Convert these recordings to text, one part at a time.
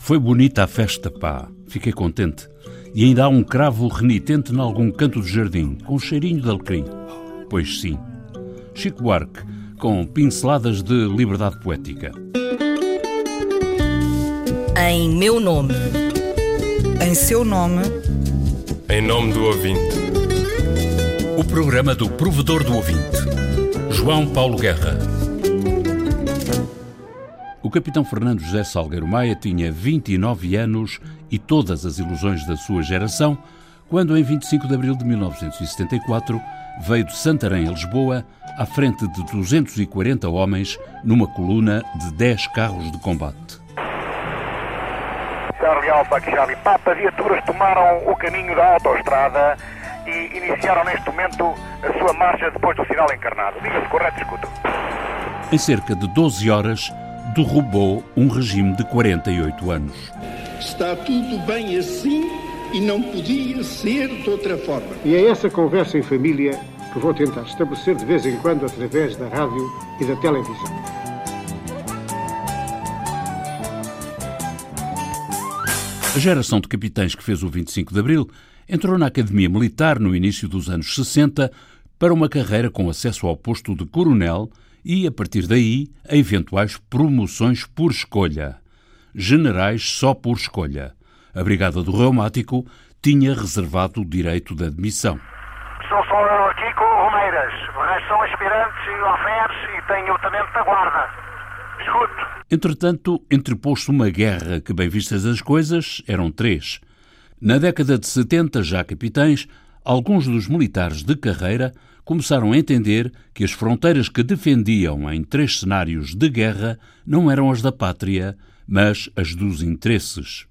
Foi bonita a festa, pá. Fiquei contente. E ainda há um cravo renitente em algum canto do jardim, com um cheirinho de alecrim. Pois sim. Chico Buarque, com pinceladas de liberdade poética. Em meu nome. Em seu nome. Em nome do ouvinte. O programa do provedor do ouvinte. João Paulo Guerra. O capitão Fernando José Salgueiro Maia tinha 29 anos e todas as ilusões da sua geração quando, em 25 de abril de 1974, veio de Santarém a Lisboa à frente de 240 homens numa coluna de 10 carros de combate. Charlie Alpha, Charlie Papa, viaturas tomaram o caminho da autoestrada e iniciaram neste momento a sua marcha depois do sinal encarnado. Diga-se correto, escuto. Em cerca de 12 horas, derrubou um regime de 48 anos. Está tudo bem assim e não podia ser de outra forma. E é essa conversa em família que vou tentar estabelecer de vez em quando através da rádio e da televisão. A geração de capitães que fez o 25 de Abril entrou na Academia Militar no início dos anos 60 para uma carreira com acesso ao posto de coronel e, a partir daí, a eventuais promoções por escolha. Generais só por escolha. A Brigada do Reumático tinha reservado o direito de admissão. Sou só eu aqui com o Romeiras. São aspirantes e alferes e tenho o tenente da guarda. Escuto. Entretanto, entrepôs-se uma guerra que, bem vistas as coisas, eram três. Na década de 70, já capitães, alguns dos militares de carreira começaram a entender que as fronteiras que defendiam em três cenários de guerra não eram as da pátria, mas as dos interesses.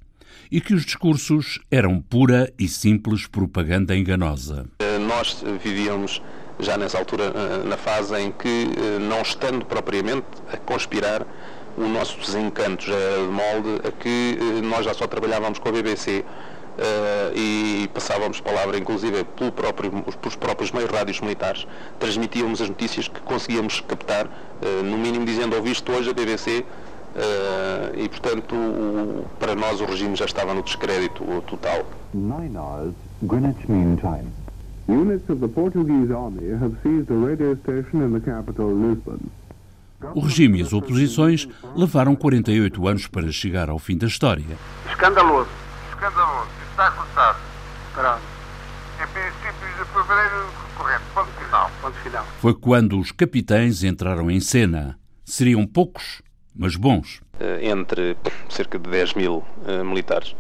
E que os discursos eram pura e simples propaganda enganosa. Nós vivíamos já nessa altura na fase em que, não estando propriamente a conspirar, o nosso desencanto já era de molde a que nós já só trabalhávamos com a BBC e passávamos palavra, inclusive, pelo próprio, pelos próprios meios rádios militares, transmitíamos as notícias que conseguíamos captar, uh, no mínimo dizendo ouviste hoje a BBC, uh, e portanto, o, para nós o regime já estava no descrédito total. Nine hours, Greenwich Mean Time. Units of the Portuguese army have seized a radio station in the capital, Lisbon. O regime e as oposições levaram 48 anos para chegar ao fim da história. Escandaloso. Escandaloso. Pronto. Em princípios de fevereiro corrente. Ponto final. Ponto final. Foi quando os capitães entraram em cena. Seriam poucos, mas bons. Entre cerca de 10 mil uh, militares,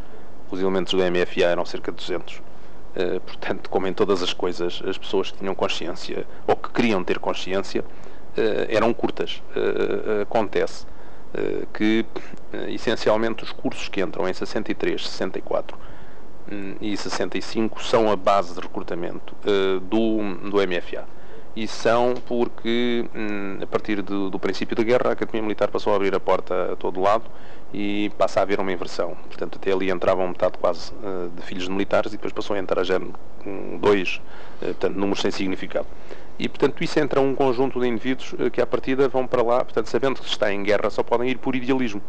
os elementos do MFA eram cerca de 200. Uh, portanto, como em todas as coisas, as pessoas que tinham consciência, ou que queriam ter consciência, uh, eram curtas. acontece que, essencialmente, os cursos que entram em 63, 64 e 65 são a base de recrutamento uh, do, do MFA. E são porque, um, a partir do, do, princípio da guerra, a Academia Militar passou a abrir a porta a todo lado e passa a haver uma inversão. Portanto, até ali entravam metade quase uh, de filhos de militares e depois passou a entrar já dois, uh, portanto, números sem significado. E, portanto, isso entra um conjunto de indivíduos que, à partida, vão para lá, portanto, sabendo que está em guerra, só podem ir por idealismo.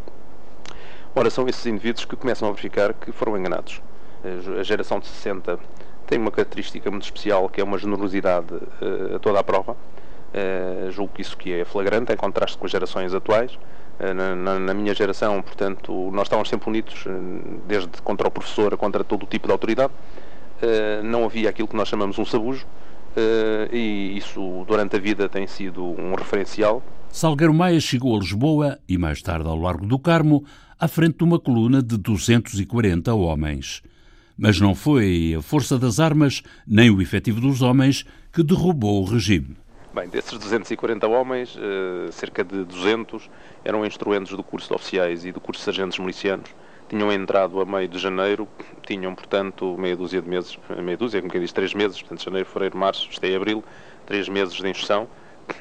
Ora, são esses indivíduos que começam a verificar que foram enganados a geração de 60 tem uma característica muito especial que é uma generosidade uh, a toda a prova. Uh, julgo que isso que é flagrante em contraste com as gerações atuais. Uh, na, na, minha geração, portanto, nós estávamos sempre unidos, desde contra o professor, contra todo o tipo de autoridade. não havia aquilo que nós chamamos um sabujo, e isso durante a vida tem sido um referencial. Salgueiro Maia chegou a Lisboa e mais tarde ao Largo do Carmo, à frente de uma coluna de 240 homens. Mas não foi a força das armas nem o efetivo dos homens que derrubou o regime. Bem, desses 240 homens, cerca de 200 eram instruentes do curso de oficiais e do curso de sargentos milicianos. Tinham entrado a meio de janeiro, tinham, portanto, meia dúzia de meses, meia dúzia, como quem diz, três meses, portanto, janeiro, fevereiro, março, isto é abril, três meses de instrução.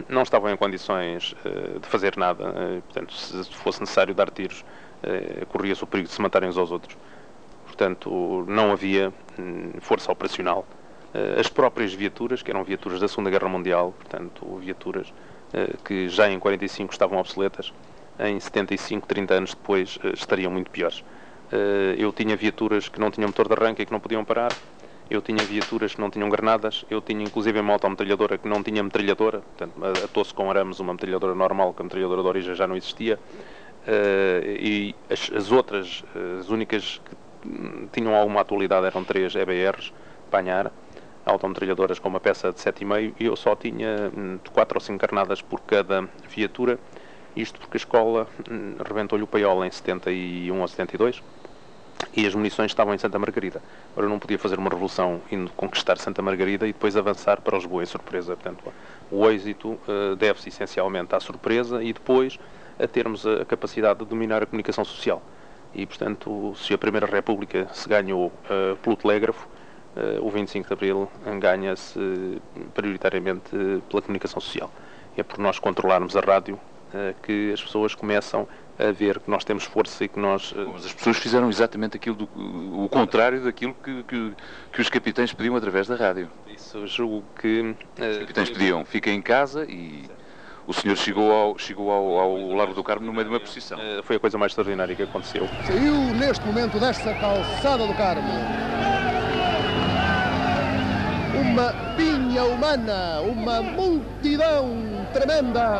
Não estavam em condições de fazer nada, portanto, se fosse necessário dar tiros, corria-se o perigo de se matarem uns aos outros portanto não havia hum, força operacional. Eh, as próprias viaturas, que eram viaturas da Segunda Guerra Mundial, portanto viaturas eh, que já em 45 estavam obsoletas, em 75, 30 anos depois, eh, estariam muito piores. eu tinha viaturas que não tinham motor de arranque e que não podiam parar, eu tinha viaturas que não tinham granadas, eu tinha inclusive uma autometralhadora que não tinha metralhadora, portanto, atou-se com arames uma metralhadora normal, que a metralhadora de origem já não existia, e as, as, outras, as únicas que tinham alguma atualidade eram três EBRs, Panhar, autometralhadoras com uma peça de 7,5 e eu só tinha hum, quatro ou cinco carnadas por cada viatura, isto porque a escola hum, rebentou-lhe o paiola em 71 ou 72 e as munições estavam em Santa Margarida. Ora, não podia fazer uma revolução indo conquistar Santa Margarida e depois avançar para Lisboa em surpresa. Portanto, o êxito uh, deve-se essencialmente à surpresa e depois a termos a capacidade de dominar a comunicação social. E, portanto, se a Primeira República se ganhou uh, pelo telégrafo, uh, o 25 de Abril ganha-se prioritariamente pela comunicação social. É por nós controlarmos a rádio que as pessoas começam a ver que nós temos força e que nós. Eh, Mas as pessoas fizeram exatamente aquilo do, o contrário daquilo que, que, que, os capitães pediam através da rádio. Isso julgo que. Uh, os capitães pediam, fiquem em casa e. O senhor chegou ao, chegou ao, ao Largo do Carmo no meio de uma procissão. Uh, foi a coisa mais extraordinária que aconteceu. Saiu neste momento desta calçada do Carmo uma pinha humana, uma multidão tremenda.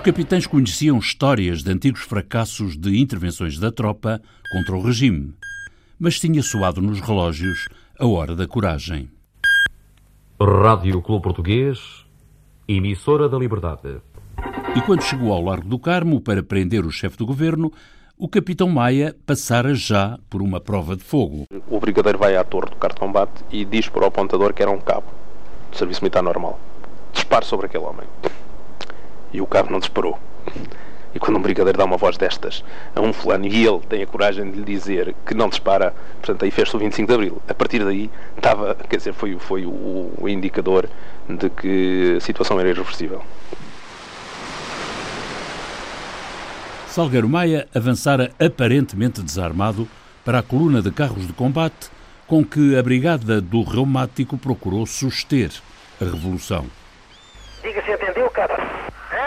Os capitães conheciam histórias de antigos fracassos de intervenções da tropa contra o regime, mas tinha soado nos relógios a hora da coragem. Rádio Clube Português, emissora da Liberdade. E quando chegou ao Largo do Carmo para prender o chefe do governo, o capitão Maia passara já por uma prova de fogo. O brigadeiro vai à torre do carro de combate e diz para o apontador que era um cabo de serviço militar normal. Dispare sobre aquele homem. E o cabo não disparou. E quando um brigadeiro dá uma voz destas a um fulano e ele tem a coragem de lhe dizer que não dispara, portanto aí fez-se o 25 de Abril. A partir daí estava, quer dizer, foi, foi o, o indicador de que a situação era irreversível. Salgueiro Maia avançara aparentemente desarmado para a coluna de carros de combate com que a Brigada do Reumático procurou suster a revolução. Diga se atendeu,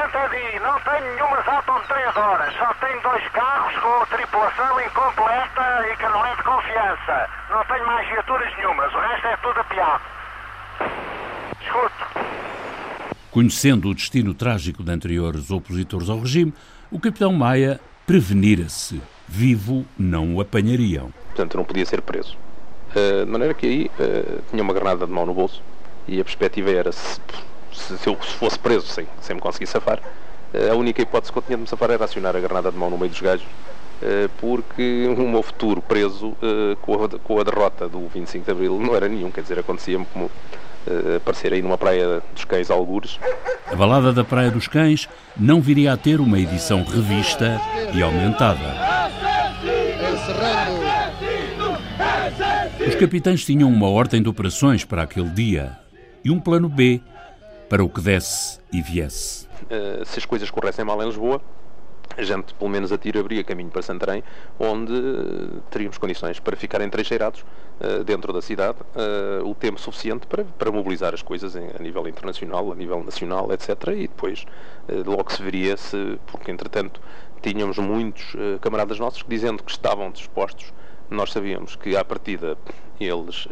não tem nenhumas autometralhadoras, só tem dois carros com tripulação incompleta e que não é de confiança. Não tenho mais viaturas nenhumas, o resto é tudo a piado. Escuto. Conhecendo o destino trágico de anteriores opositores ao regime, o capitão Maia prevenira-se. Vivo não o apanhariam. Portanto, não podia ser preso. Uh, de maneira que aí uh, tinha uma granada de mão no bolso e a perspectiva era se, se, se eu fosse preso sem, sem me conseguir safar, uh, a única hipótese que eu tinha de me safar era acionar a granada de mão no meio dos gajos, porque o meu futuro preso com a, com, a, derrota do 25 de Abril não era nenhum, quer dizer, acontecia-me como aparecer aí numa praia dos cães algures. A balada da Praia dos Cães não viria a ter uma edição revista e aumentada. Os capitães tinham uma ordem de operações para aquele dia e um plano B para o que desse e viesse. Uh, se as coisas corressem mal em Lisboa, a gente pelo menos a tiro abria caminho para Santarém, onde uh, teríamos condições para ficar entrecheirados uh, dentro da cidade uh, o tempo suficiente para, para mobilizar as coisas em, a nível internacional, a nível nacional, etc. E depois logo se veria se, porque entretanto tínhamos muitos camaradas nossos que dizendo que estavam dispostos, nós sabíamos que à partida eles,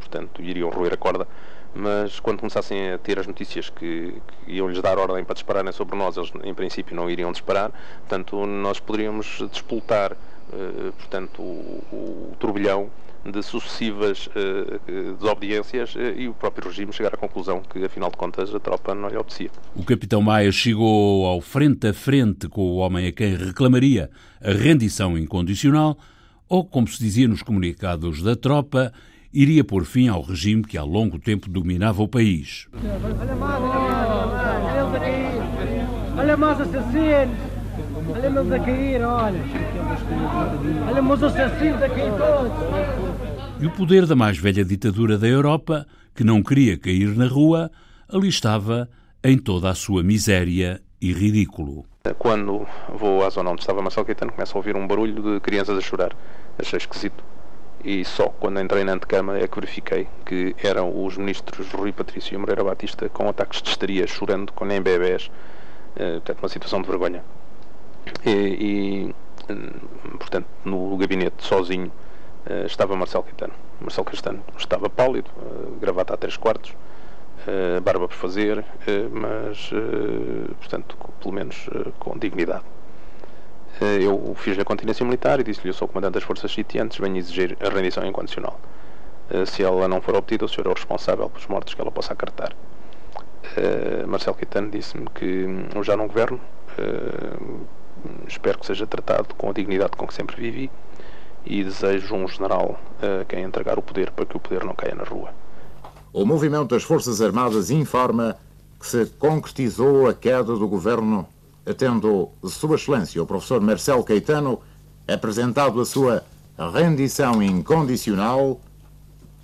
portanto, iriam roer a corda mas quando começassem a ter as notícias que, que iam-lhes dar ordem para dispararem sobre nós, eles em princípio não iriam disparar, portanto nós poderíamos despoltar uh, portanto, o, o, turbilhão de sucessivas uh, desobediências uh, e o próprio regime chegar à conclusão que, afinal de contas, a tropa não lhe obedecia. O capitão Maia chegou ao frente a frente com o homem a quem reclamaria a rendição incondicional, ou, como se dizia nos comunicados da tropa, iria pôr fim ao regime que há longo tempo dominava o país. Olha mais assassinos! Olha a cair, olha! Olha assassinos a cair todos! E o poder da mais velha ditadura da Europa, que não queria cair na rua, ali estava em toda a sua miséria e ridículo. Quando vou à zona onde estava Marcelo Caetano, começo a ouvir um barulho de crianças a chorar. Achei esquisito e só quando entrei na antecâmara é que verifiquei que eram os ministros Rui Patrício e Moreira Batista com ataques de histeria, chorando, com nem bebés, portanto, uma situação de vergonha. E, e portanto, no gabinete, sozinho, estava Marcelo Caetano. Marcelo Caetano estava pálido, gravata a três quartos, barba por fazer, mas, portanto, pelo menos com dignidade. Eu fiz a continência militar e disse-lhe: Eu sou comandante das forças sitiantes, venho exigir a rendição incondicional. se ela não for obtida, o senhor é o responsável pelos mortos que ela possa acartar. Marcelo Caetano disse-me que eu já não governo, espero que seja tratado com a dignidade com que sempre vivi e desejo um general a quem entregar o poder para que o poder não caia na rua. O movimento das Forças Armadas informa que se concretizou a queda do governo, tendo Sua Excelência, o professor Marcelo Caetano, apresentado a sua rendição incondicional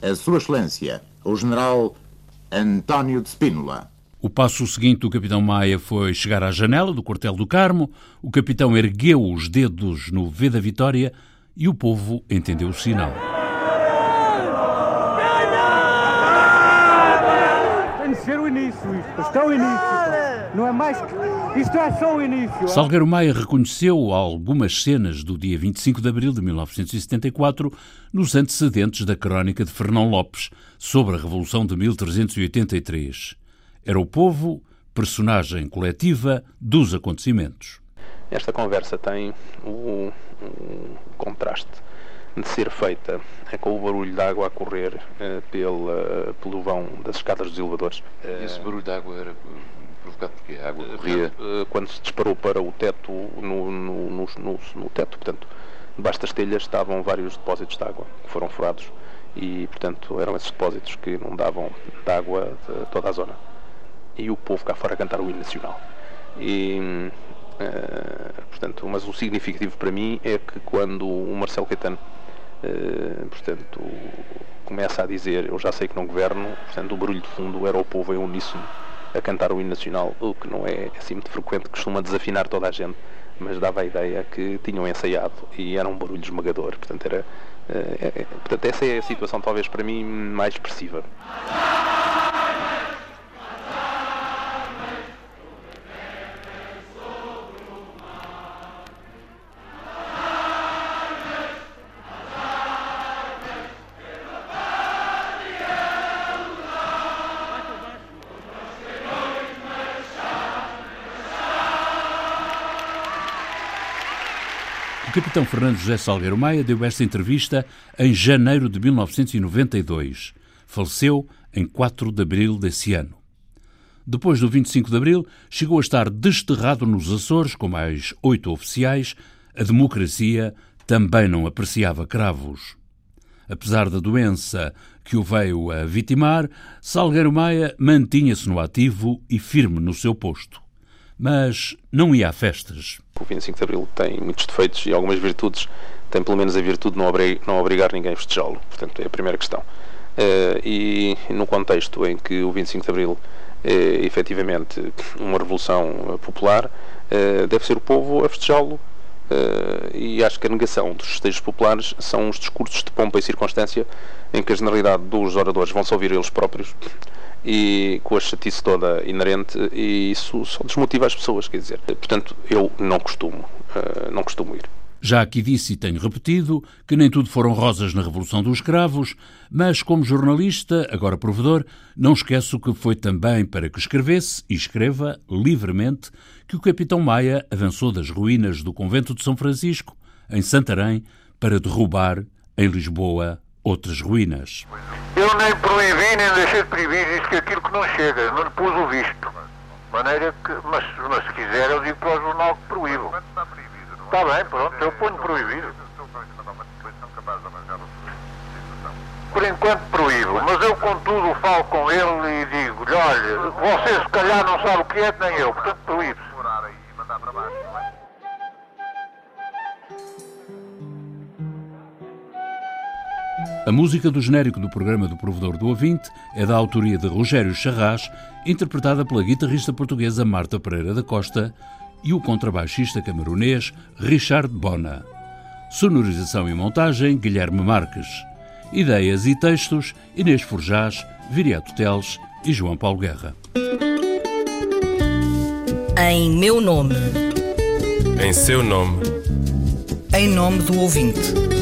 a Sua Excelência, o general António de Spínola. O passo seguinte do capitão Maia foi chegar à janela do quartel do Carmo, o capitão ergueu os dedos no V da vitória e o povo entendeu o sinal. ser o início, isto. Isto é o início. Não é mais que. Isto é só o início. Salgueiro Maia reconheceu algumas cenas do dia 25 de abril de 1974 nos antecedentes da crónica de Fernão Lopes sobre a Revolução de 1383. Era o povo, personagem coletiva dos acontecimentos. Esta conversa tem um, um contraste de ser feita é com o barulho de água a correr uh, pela, pelo vão das escadas dos elevadores. Esse barulho de água era provocado porque a água corria? Uh, quando se disparou para o teto, no, no, no, no, teto, portanto, debaixo das telhas estavam vários depósitos de água que foram furados e, portanto, eram esses depósitos que não davam de água de toda a zona. E o povo cá fora a cantar o hino nacional. E, portanto, mas o significativo para mim é que quando o Marcelo Caetano eh, portanto, começa a dizer: Eu já sei que não governo, portanto, o barulho de fundo era o povo em uníssono a cantar o hino nacional, o que não é assim muito frequente, costuma desafinar toda a gente, mas dava a ideia que tinham ensaiado e era um barulho esmagador. Portanto, era, é, é, portanto essa é a situação, talvez para mim, mais expressiva. Capitão Fernando José Salgueiro Maia deu esta entrevista em janeiro de 1992. Faleceu em 4 de abril desse ano. Depois do 25 de abril, chegou a estar desterrado nos Açores com mais oito oficiais. A democracia também não apreciava cravos. Apesar da doença que o veio a vitimar, Salgueiro Maia mantinha-se no ativo e firme no seu posto mas não ia a festas. O 25 de Abril tem muitos defeitos e algumas virtudes. Tem pelo menos a virtude de não, não obrigar ninguém a festejá-lo. Portanto, é a primeira questão. Uh, e no contexto em que o 25 de Abril é efetivamente uma revolução popular, uh, deve ser o povo a festejá-lo. Uh, e acho que a negação dos festejos populares são os discursos de pompa e circunstância em que a generalidade dos oradores vão se ouvir eles próprios e com a chatice toda inerente e isso só desmotiva as pessoas, quer dizer. Portanto, eu não costumo, uh, não costumo ir. Já aqui disse e tenho repetido que nem tudo foram rosas na Revolução dos Escravos, mas como jornalista, agora provedor, não esqueço que foi também para que escrevesse e escreva livremente que o capitão Maia avançou das ruínas do convento de São Francisco, em Santarém, para derrubar, em Lisboa, outras ruínas. Eu nem proibi, nem deixei de proibir, disse que aquilo que não chega, não lhe pus o visto. Maneira que, mas, mas se quiser eu digo para o jornal que proíbo. Está bem, pronto, eu ponho proibido. Por enquanto proíbo, mas eu contudo falo com ele e digo-lhe, olha, você se calhar não sabe o que é, nem eu, portanto A música do genérico do programa do Provedor do Ouvinte é da autoria de Rogério Charras, interpretada pela guitarrista portuguesa Marta Pereira da Costa e o contrabaixista camerunês Richard Bona. Sonorização e montagem Guilherme Marques. Ideias e textos Inês Forjás, Viriato Teles e João Paulo Guerra. Em meu nome. Em seu nome. Em nome do ouvinte.